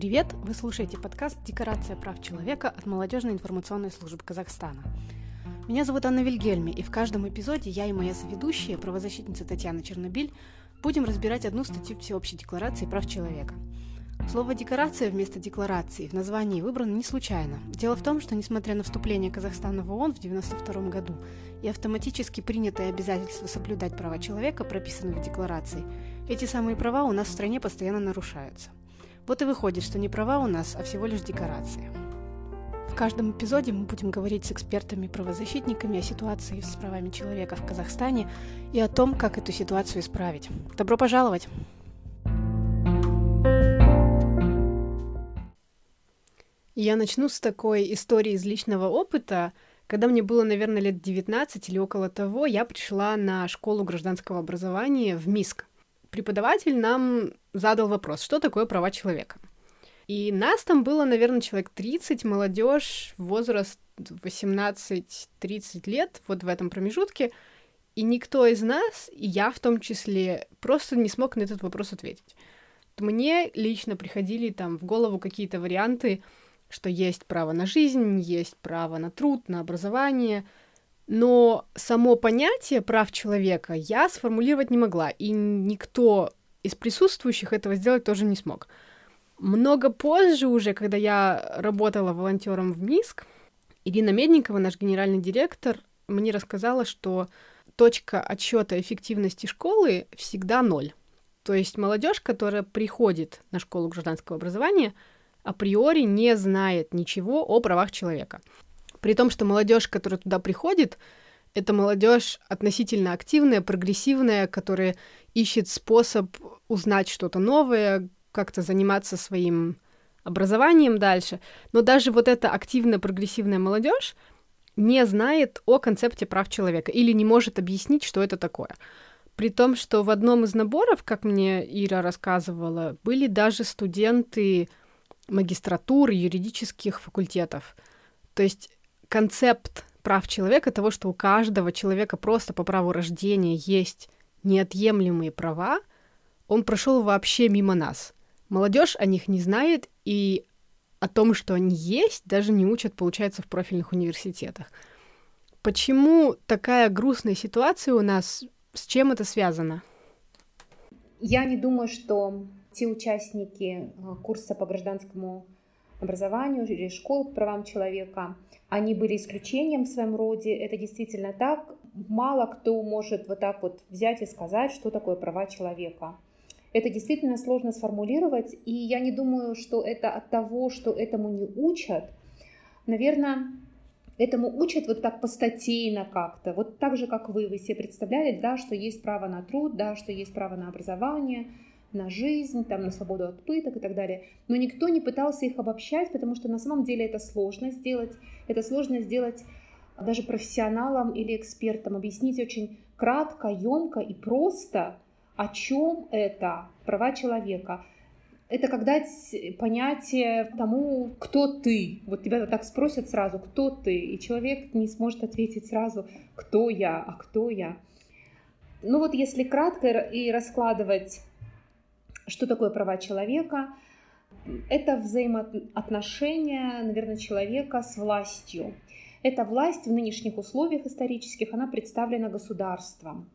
Привет! Вы слушаете подкаст «Декорация прав человека» от Молодежной информационной службы Казахстана. Меня зовут Анна Вильгельми, и в каждом эпизоде я и моя соведущая, правозащитница Татьяна Чернобиль, будем разбирать одну статью Всеобщей декларации прав человека. Слово «декорация» вместо «декларации» в названии выбрано не случайно. Дело в том, что, несмотря на вступление Казахстана в ООН в 1992 году и автоматически принятое обязательство соблюдать права человека, прописанные в декларации, эти самые права у нас в стране постоянно нарушаются. Вот и выходит, что не права у нас, а всего лишь декорации. В каждом эпизоде мы будем говорить с экспертами-правозащитниками о ситуации с правами человека в Казахстане и о том, как эту ситуацию исправить. Добро пожаловать! Я начну с такой истории из личного опыта. Когда мне было, наверное, лет 19 или около того, я пришла на школу гражданского образования в Миск преподаватель нам задал вопрос, что такое права человека. И нас там было, наверное, человек 30, молодежь, возраст 18-30 лет, вот в этом промежутке. И никто из нас, и я в том числе, просто не смог на этот вопрос ответить. Мне лично приходили там в голову какие-то варианты, что есть право на жизнь, есть право на труд, на образование — но само понятие прав человека я сформулировать не могла, и никто из присутствующих этого сделать тоже не смог. Много позже уже, когда я работала волонтером в МИСК, Ирина Медникова, наш генеральный директор, мне рассказала, что точка отсчета эффективности школы всегда ноль. То есть молодежь, которая приходит на школу гражданского образования, априори не знает ничего о правах человека. При том, что молодежь, которая туда приходит, это молодежь относительно активная, прогрессивная, которая ищет способ узнать что-то новое, как-то заниматься своим образованием дальше. Но даже вот эта активная, прогрессивная молодежь не знает о концепте прав человека или не может объяснить, что это такое. При том, что в одном из наборов, как мне Ира рассказывала, были даже студенты магистратуры юридических факультетов. То есть концепт прав человека, того, что у каждого человека просто по праву рождения есть неотъемлемые права, он прошел вообще мимо нас. Молодежь о них не знает, и о том, что они есть, даже не учат, получается, в профильных университетах. Почему такая грустная ситуация у нас? С чем это связано? Я не думаю, что те участники э, курса по гражданскому образованию или школ по правам человека, они были исключением в своем роде. Это действительно так. Мало кто может вот так вот взять и сказать, что такое права человека. Это действительно сложно сформулировать, и я не думаю, что это от того, что этому не учат. Наверное, этому учат вот так постатейно как-то, вот так же, как вы, вы себе представляли, да, что есть право на труд, да, что есть право на образование, на жизнь, там, на свободу от пыток и так далее. Но никто не пытался их обобщать, потому что на самом деле это сложно сделать. Это сложно сделать даже профессионалам или экспертам. Объяснить очень кратко, емко и просто, о чем это права человека. Это когда понятие тому, кто ты. Вот тебя так спросят сразу, кто ты, и человек не сможет ответить сразу, кто я, а кто я. Ну вот если кратко и раскладывать что такое права человека? Это взаимоотношения, наверное, человека с властью. Эта власть в нынешних условиях исторических, она представлена государством.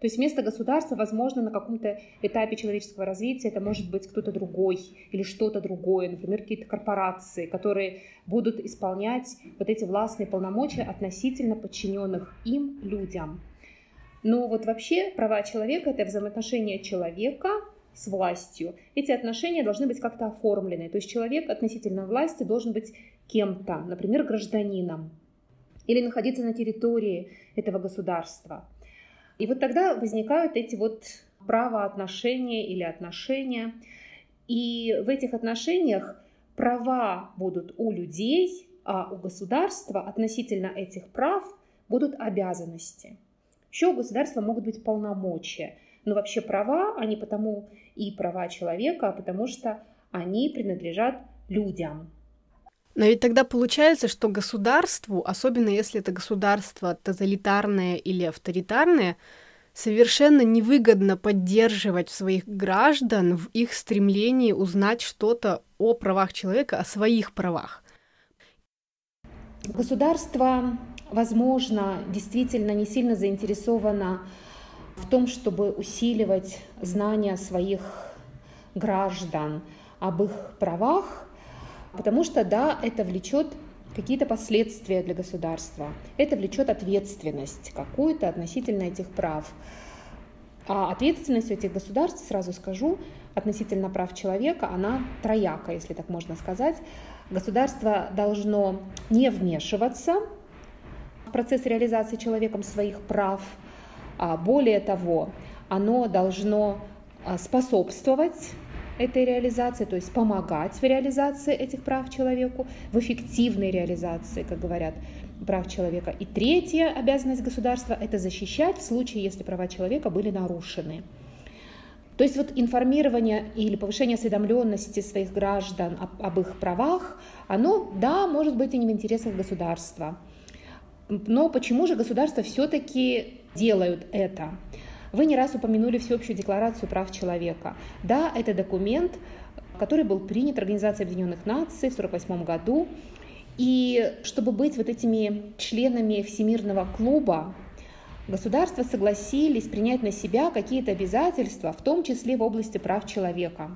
То есть вместо государства, возможно, на каком-то этапе человеческого развития это может быть кто-то другой или что-то другое, например, какие-то корпорации, которые будут исполнять вот эти властные полномочия относительно подчиненных им людям. Но вот вообще права человека — это взаимоотношения человека с властью, эти отношения должны быть как-то оформлены. То есть человек относительно власти должен быть кем-то, например, гражданином, или находиться на территории этого государства. И вот тогда возникают эти вот правоотношения или отношения. И в этих отношениях права будут у людей, а у государства относительно этих прав будут обязанности. Еще у государства могут быть полномочия. Но вообще права, они потому и права человека, потому что они принадлежат людям. Но ведь тогда получается, что государству, особенно если это государство тоталитарное или авторитарное, совершенно невыгодно поддерживать своих граждан в их стремлении узнать что-то о правах человека, о своих правах. Государство, возможно, действительно не сильно заинтересовано в том, чтобы усиливать знания своих граждан об их правах, потому что, да, это влечет какие-то последствия для государства. Это влечет ответственность какую-то относительно этих прав. А ответственность у этих государств, сразу скажу, относительно прав человека, она трояка, если так можно сказать. Государство должно не вмешиваться в процесс реализации человеком своих прав. А более того, оно должно а, способствовать этой реализации, то есть помогать в реализации этих прав человеку, в эффективной реализации, как говорят, прав человека. И третья обязанность государства – это защищать в случае, если права человека были нарушены. То есть вот информирование или повышение осведомленности своих граждан об, об их правах, оно, да, может быть и не в интересах государства. Но почему же государства все-таки делают это? Вы не раз упомянули Всеобщую декларацию прав человека. Да, это документ, который был принят Организацией Объединенных Наций в 1948 году. И чтобы быть вот этими членами Всемирного клуба, государства согласились принять на себя какие-то обязательства, в том числе в области прав человека.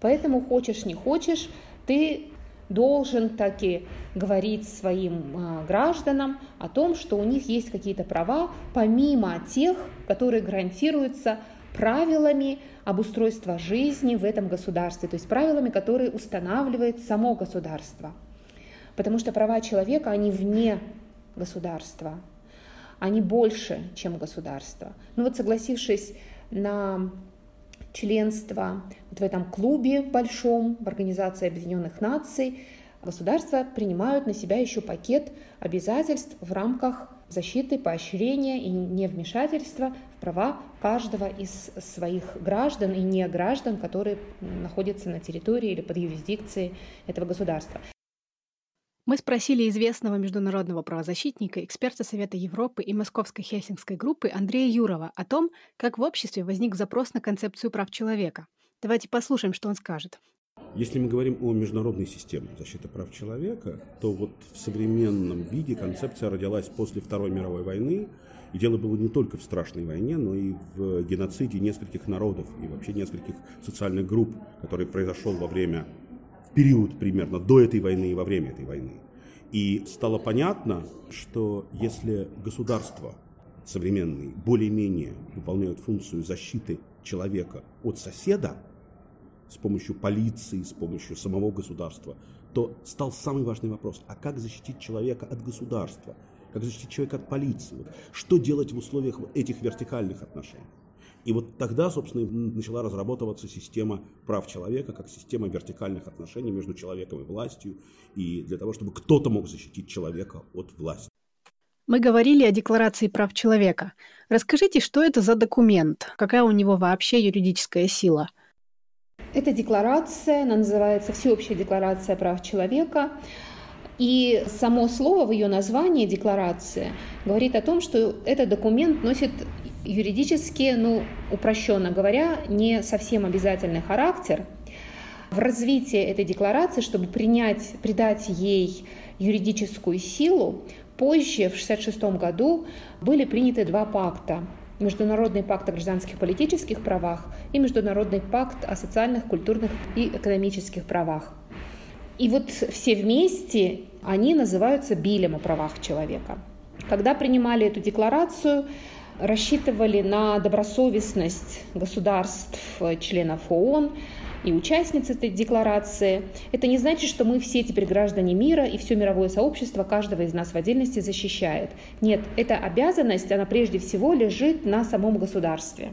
Поэтому хочешь не хочешь, ты должен таки говорить своим а, гражданам о том, что у них есть какие-то права, помимо тех, которые гарантируются правилами обустройства жизни в этом государстве, то есть правилами, которые устанавливает само государство. Потому что права человека, они вне государства, они больше, чем государство. Ну вот согласившись на членство вот в этом клубе большом, в Организации Объединенных Наций, государства принимают на себя еще пакет обязательств в рамках защиты, поощрения и невмешательства в права каждого из своих граждан и не граждан, которые находятся на территории или под юрисдикцией этого государства. Мы спросили известного международного правозащитника, эксперта Совета Европы и Московской Хельсинской группы Андрея Юрова о том, как в обществе возник запрос на концепцию прав человека. Давайте послушаем, что он скажет. Если мы говорим о международной системе защиты прав человека, то вот в современном виде концепция родилась после Второй мировой войны, и дело было не только в страшной войне, но и в геноциде нескольких народов и вообще нескольких социальных групп, который произошел во время период примерно до этой войны и во время этой войны. И стало понятно, что если государства современные более-менее выполняют функцию защиты человека от соседа с помощью полиции, с помощью самого государства, то стал самый важный вопрос, а как защитить человека от государства, как защитить человека от полиции, что делать в условиях этих вертикальных отношений. И вот тогда, собственно, начала разрабатываться система прав человека, как система вертикальных отношений между человеком и властью, и для того, чтобы кто-то мог защитить человека от власти. Мы говорили о Декларации прав человека. Расскажите, что это за документ? Какая у него вообще юридическая сила? Эта декларация, она называется Всеобщая декларация прав человека. И само слово в ее названии, декларация, говорит о том, что этот документ носит юридически, ну, упрощенно говоря, не совсем обязательный характер. В развитии этой декларации, чтобы принять, придать ей юридическую силу, позже, в 1966 году, были приняты два пакта. Международный пакт о гражданских и политических правах и Международный пакт о социальных, культурных и экономических правах. И вот все вместе они называются Билем о правах человека. Когда принимали эту декларацию, рассчитывали на добросовестность государств, членов ООН и участниц этой декларации. Это не значит, что мы все теперь граждане мира и все мировое сообщество каждого из нас в отдельности защищает. Нет, эта обязанность, она прежде всего лежит на самом государстве.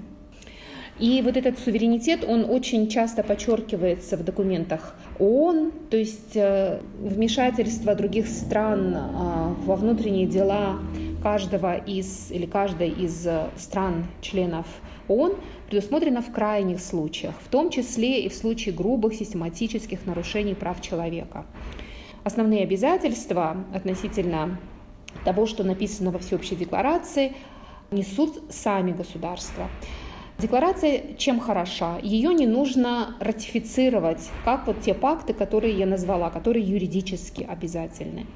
И вот этот суверенитет, он очень часто подчеркивается в документах ООН, то есть э, вмешательство других стран а, во внутренние дела каждого из или каждой из э, стран-членов ООН предусмотрено в крайних случаях, в том числе и в случае грубых систематических нарушений прав человека. Основные обязательства относительно того, что написано во Всеобщей декларации, несут сами государства. Декларация чем хороша? Ее не нужно ратифицировать, как вот те пакты, которые я назвала, которые юридически обязательны.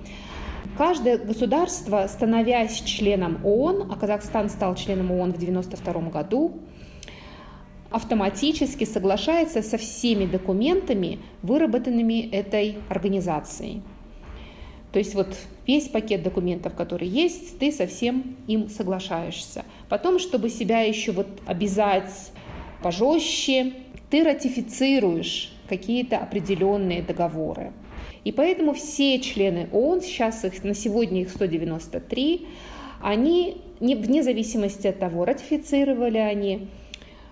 Каждое государство, становясь членом ООН, а Казахстан стал членом ООН в 1992 году, автоматически соглашается со всеми документами, выработанными этой организацией. То есть вот весь пакет документов, который есть, ты со всем им соглашаешься. Потом, чтобы себя еще вот обязать пожестче, ты ратифицируешь какие-то определенные договоры. И поэтому все члены ООН, сейчас их на сегодня их 193, они не, вне зависимости от того, ратифицировали они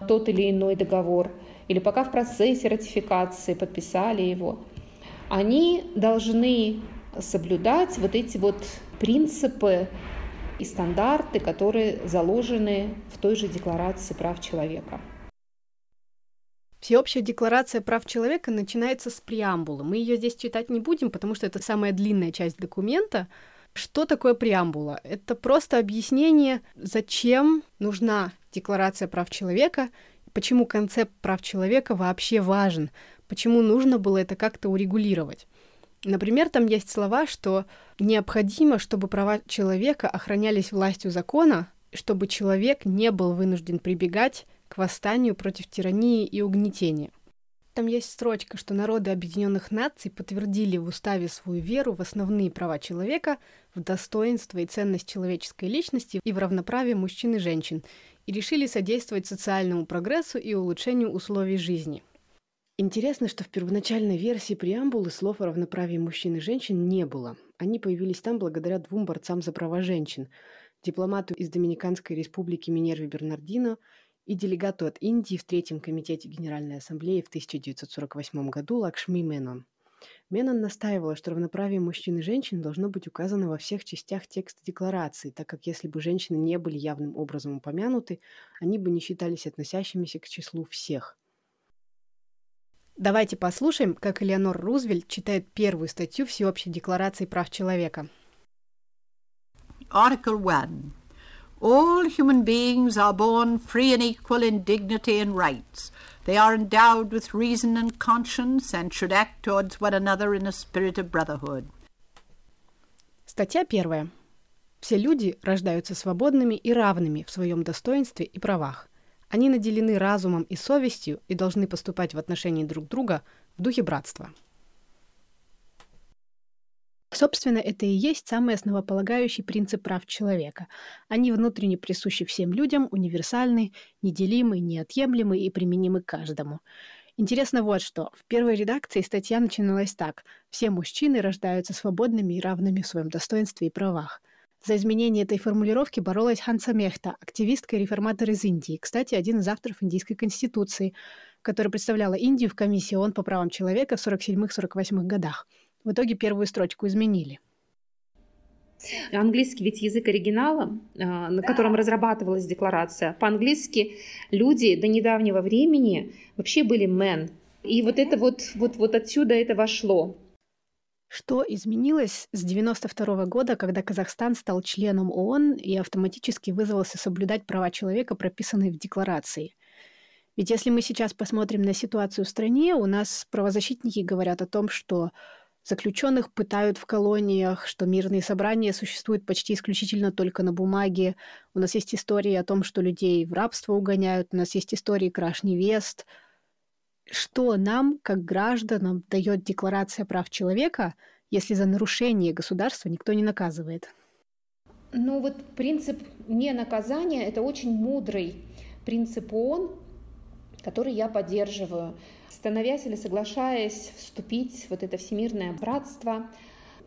тот или иной договор, или пока в процессе ратификации подписали его, они должны соблюдать вот эти вот принципы и стандарты, которые заложены в той же Декларации прав человека. Всеобщая декларация прав человека начинается с преамбулы. Мы ее здесь читать не будем, потому что это самая длинная часть документа. Что такое преамбула? Это просто объяснение, зачем нужна декларация прав человека, почему концепт прав человека вообще важен, почему нужно было это как-то урегулировать. Например, там есть слова, что необходимо, чтобы права человека охранялись властью закона, чтобы человек не был вынужден прибегать к восстанию против тирании и угнетения. Там есть строчка, что народы Объединенных Наций подтвердили в уставе свою веру в основные права человека, в достоинство и ценность человеческой личности и в равноправие мужчин и женщин, и решили содействовать социальному прогрессу и улучшению условий жизни. Интересно, что в первоначальной версии преамбулы слов о равноправии мужчин и женщин не было. Они появились там благодаря двум борцам за права женщин – дипломату из Доминиканской республики Минерве Бернардино и делегату от Индии в Третьем комитете Генеральной Ассамблеи в 1948 году Лакшми Менон. Менон настаивала, что равноправие мужчин и женщин должно быть указано во всех частях текста декларации, так как если бы женщины не были явным образом упомянуты, они бы не считались относящимися к числу всех. Давайте послушаем, как Элеонор Рузвельт читает первую статью Всеобщей декларации прав человека. Article 1. All human beings are born free and equal in dignity and rights. They are endowed with reason and conscience and should act towards one another in a spirit of brotherhood. Статья первая. Все люди рождаются свободными и равными в своем достоинстве и правах. Они наделены разумом и совестью и должны поступать в отношении друг друга в духе братства. Собственно, это и есть самый основополагающий принцип прав человека. Они внутренне присущи всем людям, универсальны, неделимы, неотъемлемы и применимы каждому. Интересно вот что. В первой редакции статья начиналась так. Все мужчины рождаются свободными и равными в своем достоинстве и правах. За изменение этой формулировки боролась Ханса Мехта, активистка и реформатор из Индии, кстати, один из авторов Индийской конституции, которая представляла Индию в комиссии ООН по правам человека в 47-48 годах. В итоге первую строчку изменили. Английский ведь язык оригинала, а, на котором разрабатывалась декларация. По-английски люди до недавнего времени вообще были men. И вот это вот, вот, вот отсюда это вошло. Что изменилось с 1992 года, когда Казахстан стал членом ООН и автоматически вызвался соблюдать права человека, прописанные в декларации? Ведь если мы сейчас посмотрим на ситуацию в стране, у нас правозащитники говорят о том, что заключенных пытают в колониях, что мирные собрания существуют почти исключительно только на бумаге. У нас есть истории о том, что людей в рабство угоняют, у нас есть истории краш невест – что нам, как гражданам, дает Декларация прав человека, если за нарушение государства никто не наказывает? Ну вот принцип не наказания – это очень мудрый принцип ООН, который я поддерживаю. Становясь или соглашаясь вступить в вот это всемирное братство,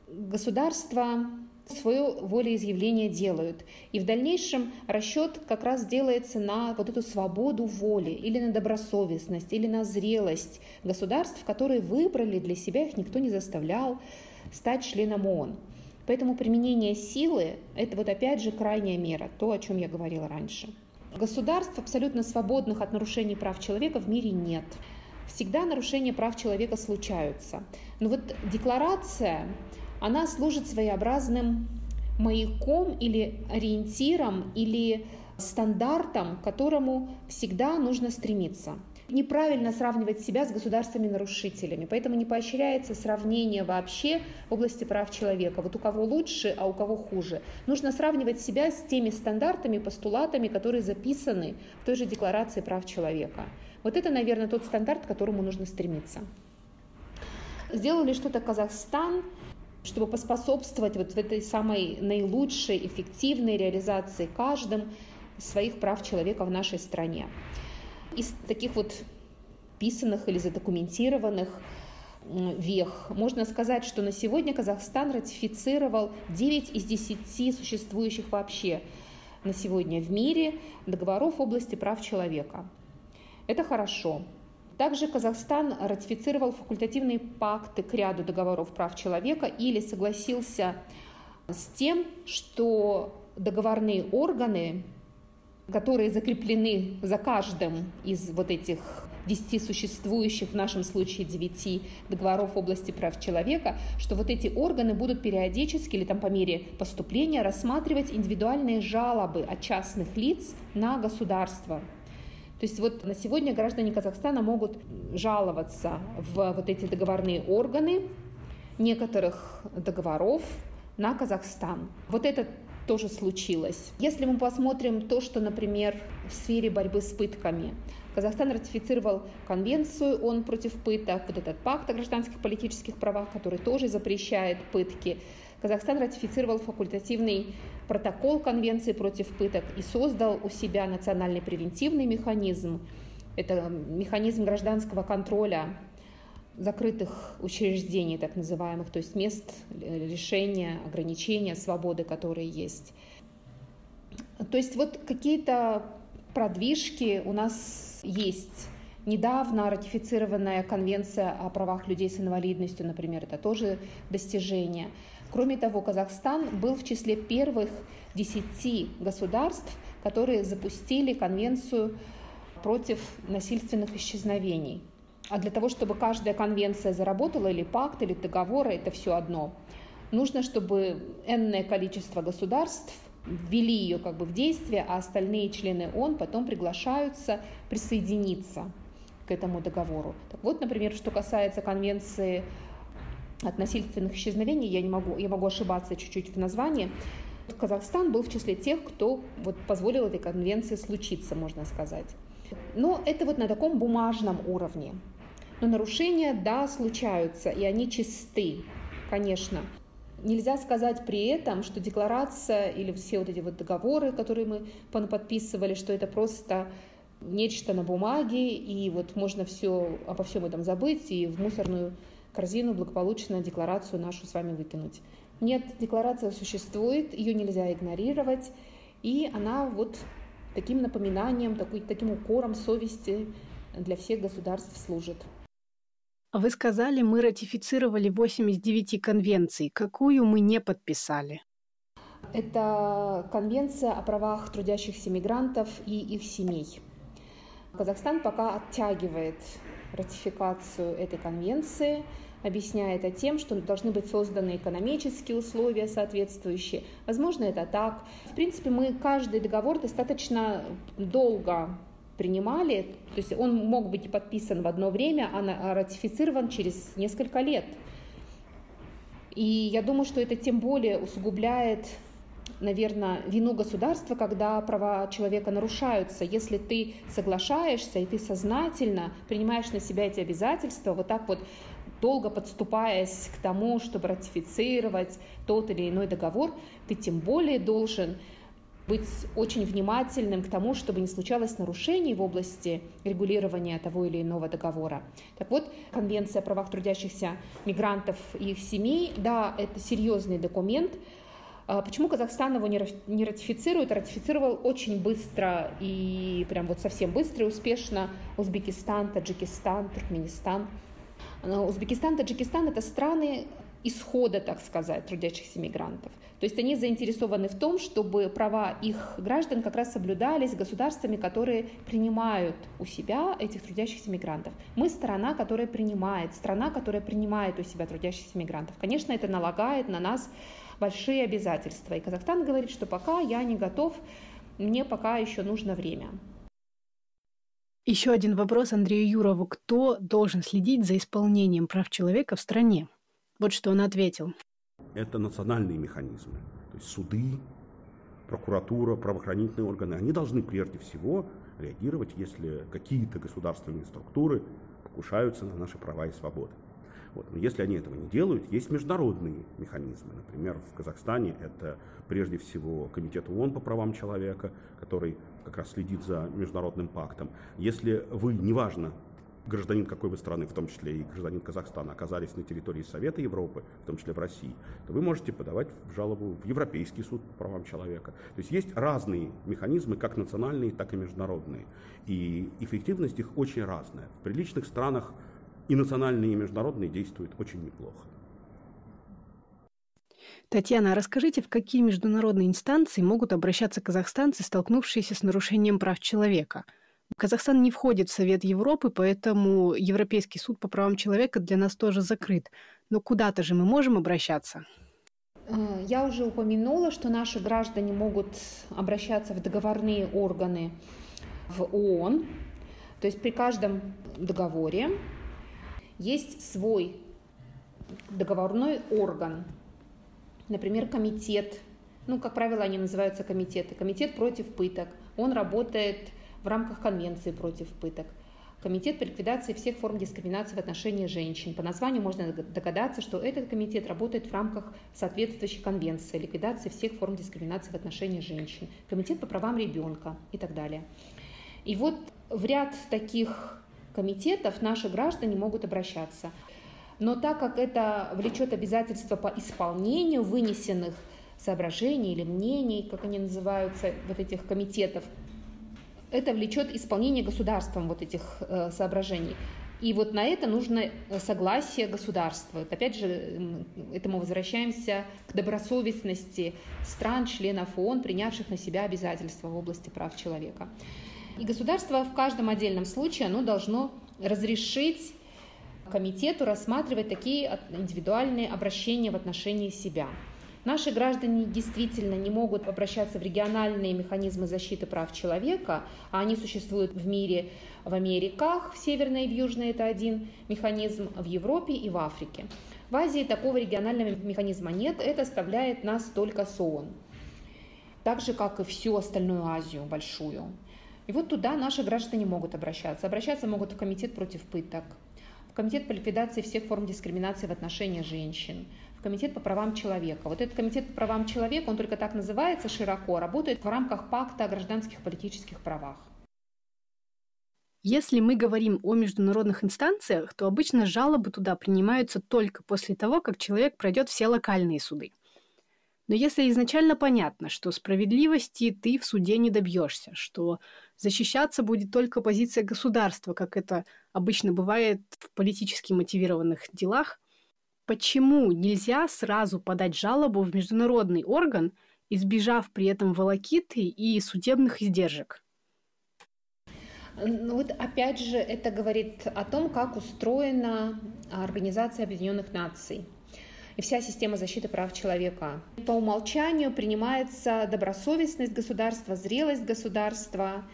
государство свое волеизъявление делают. И в дальнейшем расчет как раз делается на вот эту свободу воли, или на добросовестность, или на зрелость государств, которые выбрали для себя, их никто не заставлял стать членом ООН. Поэтому применение силы – это вот опять же крайняя мера, то, о чем я говорила раньше. Государств абсолютно свободных от нарушений прав человека в мире нет. Всегда нарушения прав человека случаются. Но вот декларация она служит своеобразным маяком или ориентиром, или стандартом, к которому всегда нужно стремиться. Неправильно сравнивать себя с государствами-нарушителями, поэтому не поощряется сравнение вообще в области прав человека. Вот у кого лучше, а у кого хуже. Нужно сравнивать себя с теми стандартами, постулатами, которые записаны в той же Декларации прав человека. Вот это, наверное, тот стандарт, к которому нужно стремиться. Сделал ли что-то Казахстан, чтобы поспособствовать вот в этой самой наилучшей, эффективной реализации каждым своих прав человека в нашей стране. Из таких вот писанных или задокументированных вех. Можно сказать, что на сегодня Казахстан ратифицировал 9 из 10 существующих вообще на сегодня в мире договоров в области прав человека. Это хорошо. Также Казахстан ратифицировал факультативные пакты к ряду договоров прав человека или согласился с тем, что договорные органы которые закреплены за каждым из вот этих десяти существующих, в нашем случае девяти договоров области прав человека, что вот эти органы будут периодически или там по мере поступления рассматривать индивидуальные жалобы от частных лиц на государство. То есть вот на сегодня граждане Казахстана могут жаловаться в вот эти договорные органы некоторых договоров на Казахстан. Вот этот тоже случилось. Если мы посмотрим то, что, например, в сфере борьбы с пытками, Казахстан ратифицировал конвенцию ООН против пыток, вот этот пакт о гражданских политических правах, который тоже запрещает пытки. Казахстан ратифицировал факультативный протокол конвенции против пыток и создал у себя национальный превентивный механизм. Это механизм гражданского контроля закрытых учреждений, так называемых, то есть мест лишения, ограничения свободы, которые есть. То есть вот какие-то продвижки у нас есть. Недавно ратифицированная конвенция о правах людей с инвалидностью, например, это тоже достижение. Кроме того, Казахстан был в числе первых десяти государств, которые запустили конвенцию против насильственных исчезновений. А для того, чтобы каждая конвенция заработала, или пакт, или договор, это все одно, нужно, чтобы энное количество государств ввели ее как бы в действие, а остальные члены ООН потом приглашаются присоединиться к этому договору. Так вот, например, что касается конвенции от насильственных исчезновений, я, не могу, я могу ошибаться чуть-чуть в названии, Казахстан был в числе тех, кто вот позволил этой конвенции случиться, можно сказать. Но это вот на таком бумажном уровне. Но нарушения, да, случаются, и они чисты, конечно. Нельзя сказать при этом, что декларация или все вот эти вот договоры, которые мы подписывали, что это просто нечто на бумаге, и вот можно все, обо всем этом забыть и в мусорную корзину благополучно декларацию нашу с вами выкинуть. Нет, декларация существует, ее нельзя игнорировать, и она вот таким напоминанием, такой, таким укором совести для всех государств служит. Вы сказали, мы ратифицировали 8 из 9 конвенций. Какую мы не подписали? Это конвенция о правах трудящихся мигрантов и их семей. Казахстан пока оттягивает ратификацию этой конвенции, объясняя это тем, что должны быть созданы экономические условия соответствующие. Возможно, это так. В принципе, мы каждый договор достаточно долго принимали, то есть он мог быть подписан в одно время, а ратифицирован через несколько лет. И я думаю, что это тем более усугубляет наверное, вину государства, когда права человека нарушаются. Если ты соглашаешься и ты сознательно принимаешь на себя эти обязательства, вот так вот долго подступаясь к тому, чтобы ратифицировать тот или иной договор, ты тем более должен быть очень внимательным к тому, чтобы не случалось нарушений в области регулирования того или иного договора. Так вот, Конвенция о правах трудящихся мигрантов и их семей, да, это серьезный документ. А почему Казахстан его не ратифицирует? Ратифицировал очень быстро и прям вот совсем быстро и успешно Узбекистан, Таджикистан, Туркменистан. Узбекистан, Таджикистан — это страны, исхода, так сказать, трудящихся мигрантов. То есть они заинтересованы в том, чтобы права их граждан как раз соблюдались государствами, которые принимают у себя этих трудящихся мигрантов. Мы страна, которая принимает, страна, которая принимает у себя трудящихся мигрантов. Конечно, это налагает на нас большие обязательства. И Казахстан говорит, что пока я не готов мне пока еще нужно время. Еще один вопрос Андрею Юрову. Кто должен следить за исполнением прав человека в стране? Вот что он ответил. Это национальные механизмы. То есть суды, прокуратура, правоохранительные органы. Они должны прежде всего реагировать, если какие-то государственные структуры покушаются на наши права и свободы. Вот. Но если они этого не делают, есть международные механизмы. Например, в Казахстане это прежде всего Комитет ООН по правам человека, который как раз следит за международным пактом. Если вы, неважно, гражданин какой бы страны, в том числе и гражданин Казахстана, оказались на территории Совета Европы, в том числе в России, то вы можете подавать жалобу в Европейский суд по правам человека. То есть есть разные механизмы, как национальные, так и международные. И эффективность их очень разная. В приличных странах и национальные, и международные действуют очень неплохо. Татьяна, а расскажите, в какие международные инстанции могут обращаться казахстанцы, столкнувшиеся с нарушением прав человека? Казахстан не входит в Совет Европы, поэтому Европейский суд по правам человека для нас тоже закрыт. Но куда-то же мы можем обращаться? Э, я уже упомянула, что наши граждане могут обращаться в договорные органы в ООН. То есть при каждом договоре есть свой договорной орган, например, комитет, ну, как правило, они называются комитеты, комитет против пыток, он работает в рамках конвенции против пыток, Комитет по ликвидации всех форм дискриминации в отношении женщин. По названию можно догадаться, что этот комитет работает в рамках соответствующей конвенции ликвидации всех форм дискриминации в отношении женщин. Комитет по правам ребенка и так далее. И вот в ряд таких комитетов наши граждане могут обращаться. Но так как это влечет обязательства по исполнению вынесенных соображений или мнений, как они называются, вот этих комитетов, это влечет исполнение государством вот этих э, соображений. И вот на это нужно согласие государства. Опять же, это мы возвращаемся к добросовестности стран, членов ООН, принявших на себя обязательства в области прав человека. И государство в каждом отдельном случае оно должно разрешить комитету рассматривать такие индивидуальные обращения в отношении себя. Наши граждане действительно не могут обращаться в региональные механизмы защиты прав человека, а они существуют в мире, в Америках, в Северной и в Южной это один механизм, в Европе и в Африке. В Азии такого регионального механизма нет, это оставляет нас только с. Так же, как и всю остальную Азию большую. И вот туда наши граждане могут обращаться. Обращаться могут в Комитет против пыток, в Комитет по ликвидации всех форм дискриминации в отношении женщин, Комитет по правам человека. Вот этот Комитет по правам человека, он только так называется широко, работает в рамках пакта о гражданских политических правах. Если мы говорим о международных инстанциях, то обычно жалобы туда принимаются только после того, как человек пройдет все локальные суды. Но если изначально понятно, что справедливости ты в суде не добьешься, что защищаться будет только позиция государства, как это обычно бывает в политически мотивированных делах, почему нельзя сразу подать жалобу в международный орган, избежав при этом волокиты и судебных издержек? Ну вот опять же это говорит о том, как устроена Организация Объединенных Наций и вся система защиты прав человека. По умолчанию принимается добросовестность государства, зрелость государства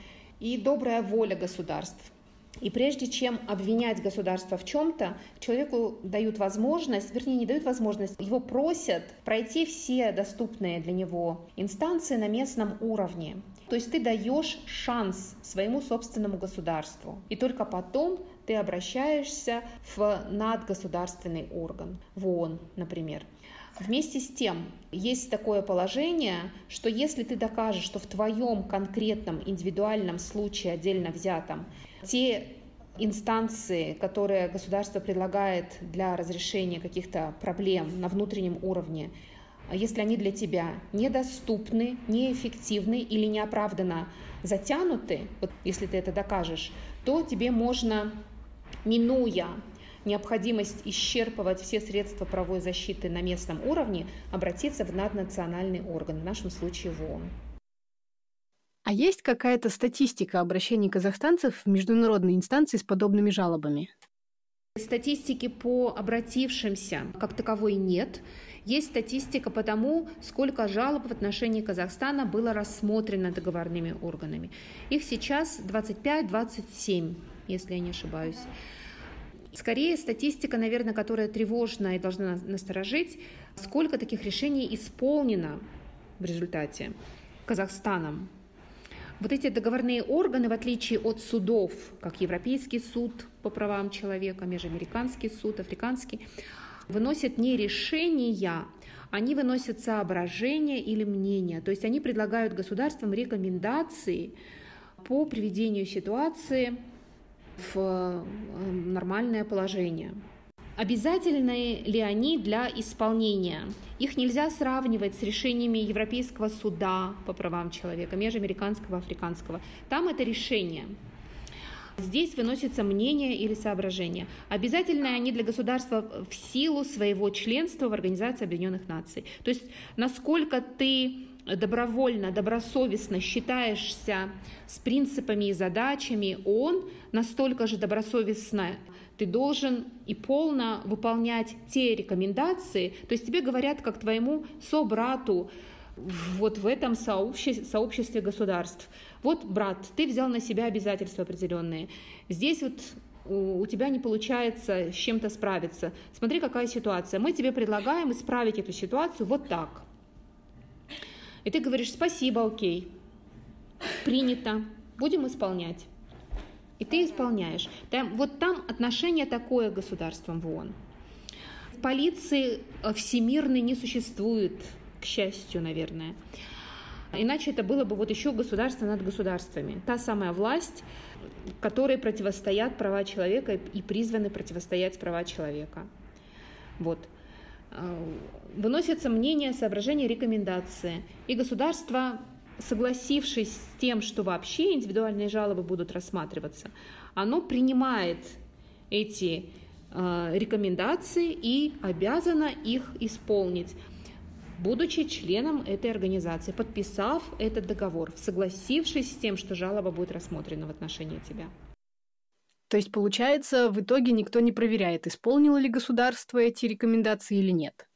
и добрая воля государств. И прежде чем обвинять государство в чем-то, человеку дают возможность, вернее, не дают возможность, его просят пройти все доступные для него инстанции на местном уровне. То есть ты даешь шанс своему собственному государству. И только потом ты обращаешься в надгосударственный орган, в ООН, например. Вместе с тем, есть такое положение, что если ты докажешь, что в твоем конкретном индивидуальном случае, отдельно взятом, те инстанции, которые государство предлагает для разрешения каких-то проблем на внутреннем уровне, если они для тебя недоступны, неэффективны или неоправданно затянуты, вот если ты это докажешь, то тебе можно минуя необходимость исчерпывать все средства правовой защиты на местном уровне, обратиться в наднациональный орган, в нашем случае в ООН. А есть какая-то статистика обращений казахстанцев в международные инстанции с подобными жалобами? Статистики по обратившимся как таковой нет. Есть статистика по тому, сколько жалоб в отношении Казахстана было рассмотрено договорными органами. Их сейчас 25-27, если я не ошибаюсь. Скорее, статистика, наверное, которая тревожна и должна насторожить, сколько таких решений исполнено в результате Казахстаном. Вот эти договорные органы, в отличие от судов, как Европейский суд по правам человека, Межамериканский суд, Африканский, выносят не решения, они выносят соображения или мнения. То есть они предлагают государствам рекомендации по приведению ситуации в э, нормальное положение. Обязательны ли они для исполнения? Их нельзя сравнивать с решениями Европейского суда по правам человека, межамериканского, африканского. Там это решение. Здесь выносится мнение или соображение. Обязательны они для государства в силу своего членства в Организации Объединенных Наций. То есть насколько ты добровольно, добросовестно считаешься с принципами и задачами ООН, настолько же добросовестно ты должен и полно выполнять те рекомендации, то есть тебе говорят как твоему собрату, вот в этом сообществе, сообществе государств. Вот, брат, ты взял на себя обязательства определенные. Здесь вот у тебя не получается с чем-то справиться. Смотри, какая ситуация. Мы тебе предлагаем исправить эту ситуацию вот так. И ты говоришь, спасибо, окей, принято, будем исполнять. И ты исполняешь. Там, вот там отношение такое к государствам в ООН. В полиции э, всемирной не существует, к счастью, наверное. Иначе это было бы вот еще государство над государствами. Та самая власть, которой противостоят права человека и призваны противостоять права человека. Вот. Э, выносятся мнения, соображения, рекомендации. И государство согласившись с тем, что вообще индивидуальные жалобы будут рассматриваться, оно принимает эти э, рекомендации и обязано их исполнить, будучи членом этой организации, подписав этот договор, согласившись с тем, что жалоба будет рассмотрена в отношении тебя. То есть, получается, в итоге никто не проверяет, исполнило ли государство эти рекомендации или нет?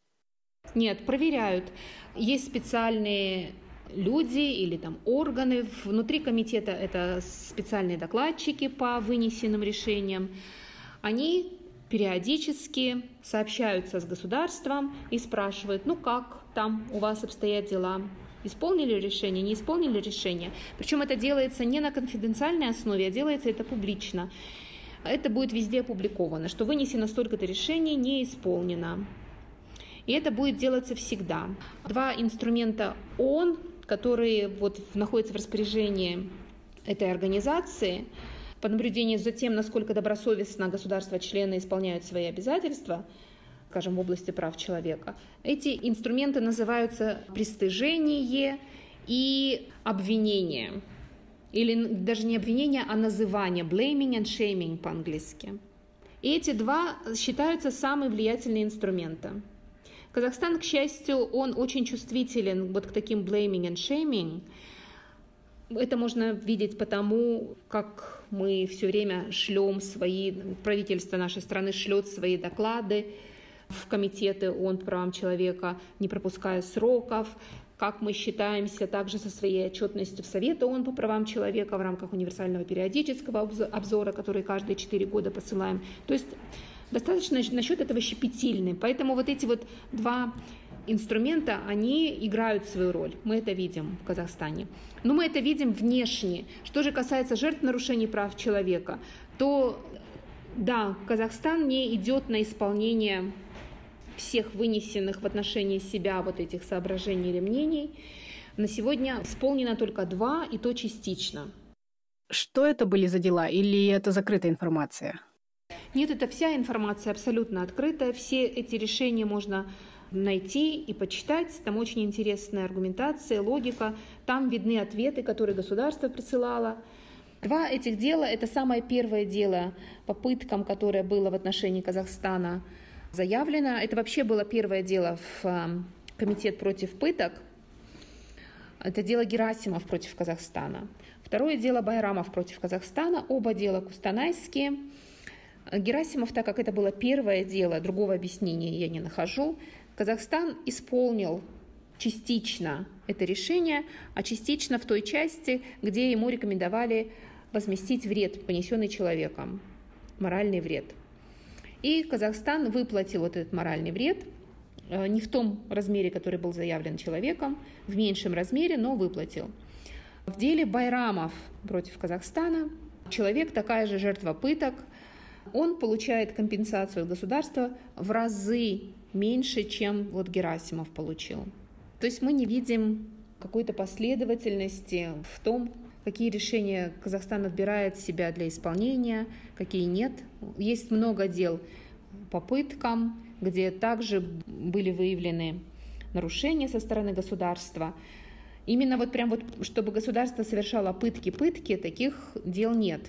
Нет, проверяют. Есть специальные люди или там органы. Внутри комитета это специальные докладчики по вынесенным решениям. Они периодически сообщаются с государством и спрашивают, ну как там у вас обстоят дела, исполнили решение, не исполнили решение. Причем это делается не на конфиденциальной основе, а делается это публично. Это будет везде опубликовано, что вынесено столько-то решений, не исполнено. И это будет делаться всегда. Два инструмента ООН которые вот находятся в распоряжении этой организации, по наблюдению за тем, насколько добросовестно государства-члены исполняют свои обязательства, скажем, в области прав человека, эти инструменты называются пристыжение и обвинение. Или даже не обвинение, а называние, blaming and shaming по-английски. И эти два считаются самые влиятельные инструменты. Казахстан, к счастью, он очень чувствителен вот к таким blaming and shaming. Это можно видеть потому, как мы все время шлем свои, правительство нашей страны шлет свои доклады в комитеты ООН по правам человека, не пропуская сроков, как мы считаемся также со своей отчетностью в Совет ООН по правам человека в рамках универсального периодического обзора, который каждые четыре года посылаем. То есть достаточно насчет этого щепетильны. Поэтому вот эти вот два инструмента, они играют свою роль. Мы это видим в Казахстане. Но мы это видим внешне. Что же касается жертв нарушений прав человека, то да, Казахстан не идет на исполнение всех вынесенных в отношении себя вот этих соображений или мнений. На сегодня исполнено только два, и то частично. Что это были за дела или это закрытая информация? Нет, это вся информация абсолютно открытая. Все эти решения можно найти и почитать. Там очень интересная аргументация, логика. Там видны ответы, которые государство присылало. Два этих дела – это самое первое дело по пыткам, которое было в отношении Казахстана заявлено. Это вообще было первое дело в э, Комитет против пыток. Это дело Герасимов против Казахстана. Второе дело Байрамов против Казахстана. Оба дела кустанайские. Герасимов, так как это было первое дело, другого объяснения я не нахожу, Казахстан исполнил частично это решение, а частично в той части, где ему рекомендовали возместить вред, понесенный человеком, моральный вред. И Казахстан выплатил вот этот моральный вред э, не в том размере, который был заявлен человеком, в меньшем размере, но выплатил. В деле Байрамов против Казахстана человек такая же жертва пыток, он получает компенсацию от государства в разы меньше, чем вот Герасимов получил. То есть мы не видим какой-то последовательности в том, какие решения Казахстан отбирает себя для исполнения, какие нет. Есть много дел по пыткам, где также были выявлены нарушения со стороны государства. Именно вот прям вот, чтобы государство совершало пытки-пытки, таких дел нет.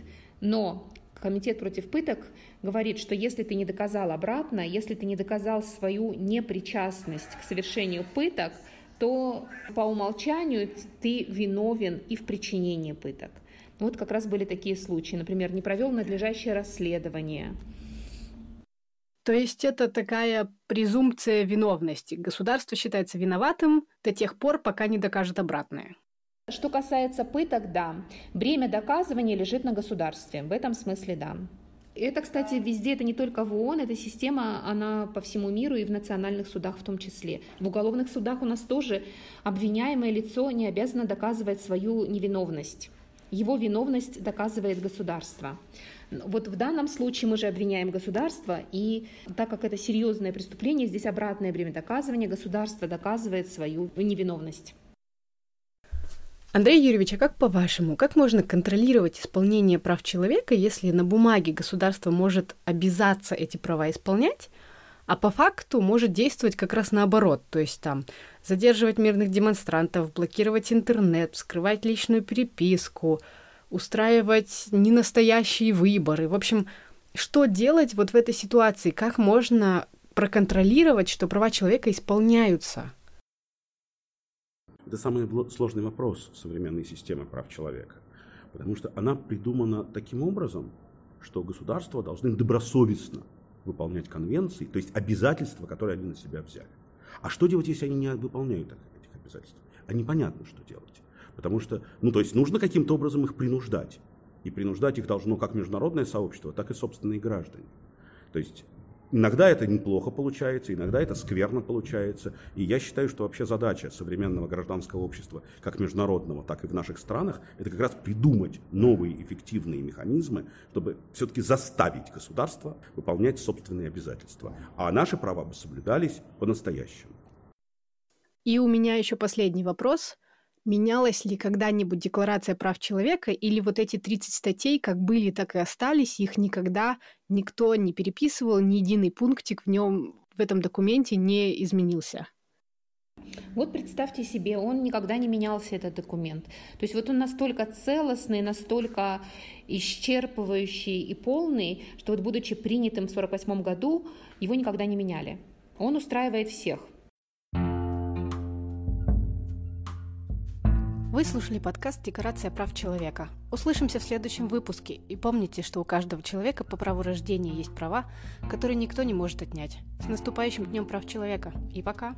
Но Комитет против пыток говорит, что если ты не доказал обратно, если ты не доказал свою непричастность к совершению пыток, то по умолчанию ты виновен и в причинении пыток. Вот как раз были такие случаи. Например, не провел надлежащее расследование. То есть это такая презумпция виновности. Государство считается виноватым до тех пор, пока не докажет обратное. Что касается пыток, да. Бремя доказывания лежит на государстве. В этом смысле, да. Это, кстати, везде, это не только в ООН, эта система, она по всему миру и в национальных судах в том числе. В уголовных судах у нас тоже обвиняемое лицо не обязано доказывать свою невиновность. Его виновность доказывает государство. Вот в данном случае мы же обвиняем государство, и так как это серьезное преступление, здесь обратное время доказывания, государство доказывает свою невиновность. Андрей Юрьевич, а как по-вашему, как можно контролировать исполнение прав человека, если на бумаге государство может обязаться эти права исполнять, а по факту может действовать как раз наоборот, то есть там задерживать мирных демонстрантов, блокировать интернет, скрывать личную переписку, устраивать ненастоящие выборы. В общем, что делать вот в этой ситуации? Как можно проконтролировать, что права человека исполняются? Это самый сложный вопрос современной системы прав человека. Потому что она придумана таким образом, что государства должны добросовестно выполнять конвенции, то есть обязательства, которые они на себя взяли. А что делать, если они не выполняют этих обязательств? А непонятно, что делать. Потому что, ну, то есть нужно каким-то образом их принуждать. И принуждать их должно как международное сообщество, так и собственные граждане. То есть Иногда это неплохо получается, иногда это скверно получается. И я считаю, что вообще задача современного гражданского общества, как международного, так и в наших странах, это как раз придумать новые эффективные механизмы, чтобы все-таки заставить государство выполнять собственные обязательства. А наши права бы соблюдались по-настоящему. И у меня еще последний вопрос. Менялась ли когда-нибудь Декларация прав человека, или вот эти 30 статей как были, так и остались, их никогда никто не переписывал, ни единый пунктик в нем, в этом документе не изменился? Вот представьте себе, он никогда не менялся, этот документ. То есть вот он настолько целостный, настолько исчерпывающий и полный, что вот будучи принятым в 1948 году, его никогда не меняли. Он устраивает всех. Вы слушали подкаст «Декорация прав человека». Услышимся в следующем выпуске. И помните, что у каждого человека по праву рождения есть права, которые никто не может отнять. С наступающим Днем прав человека. И пока!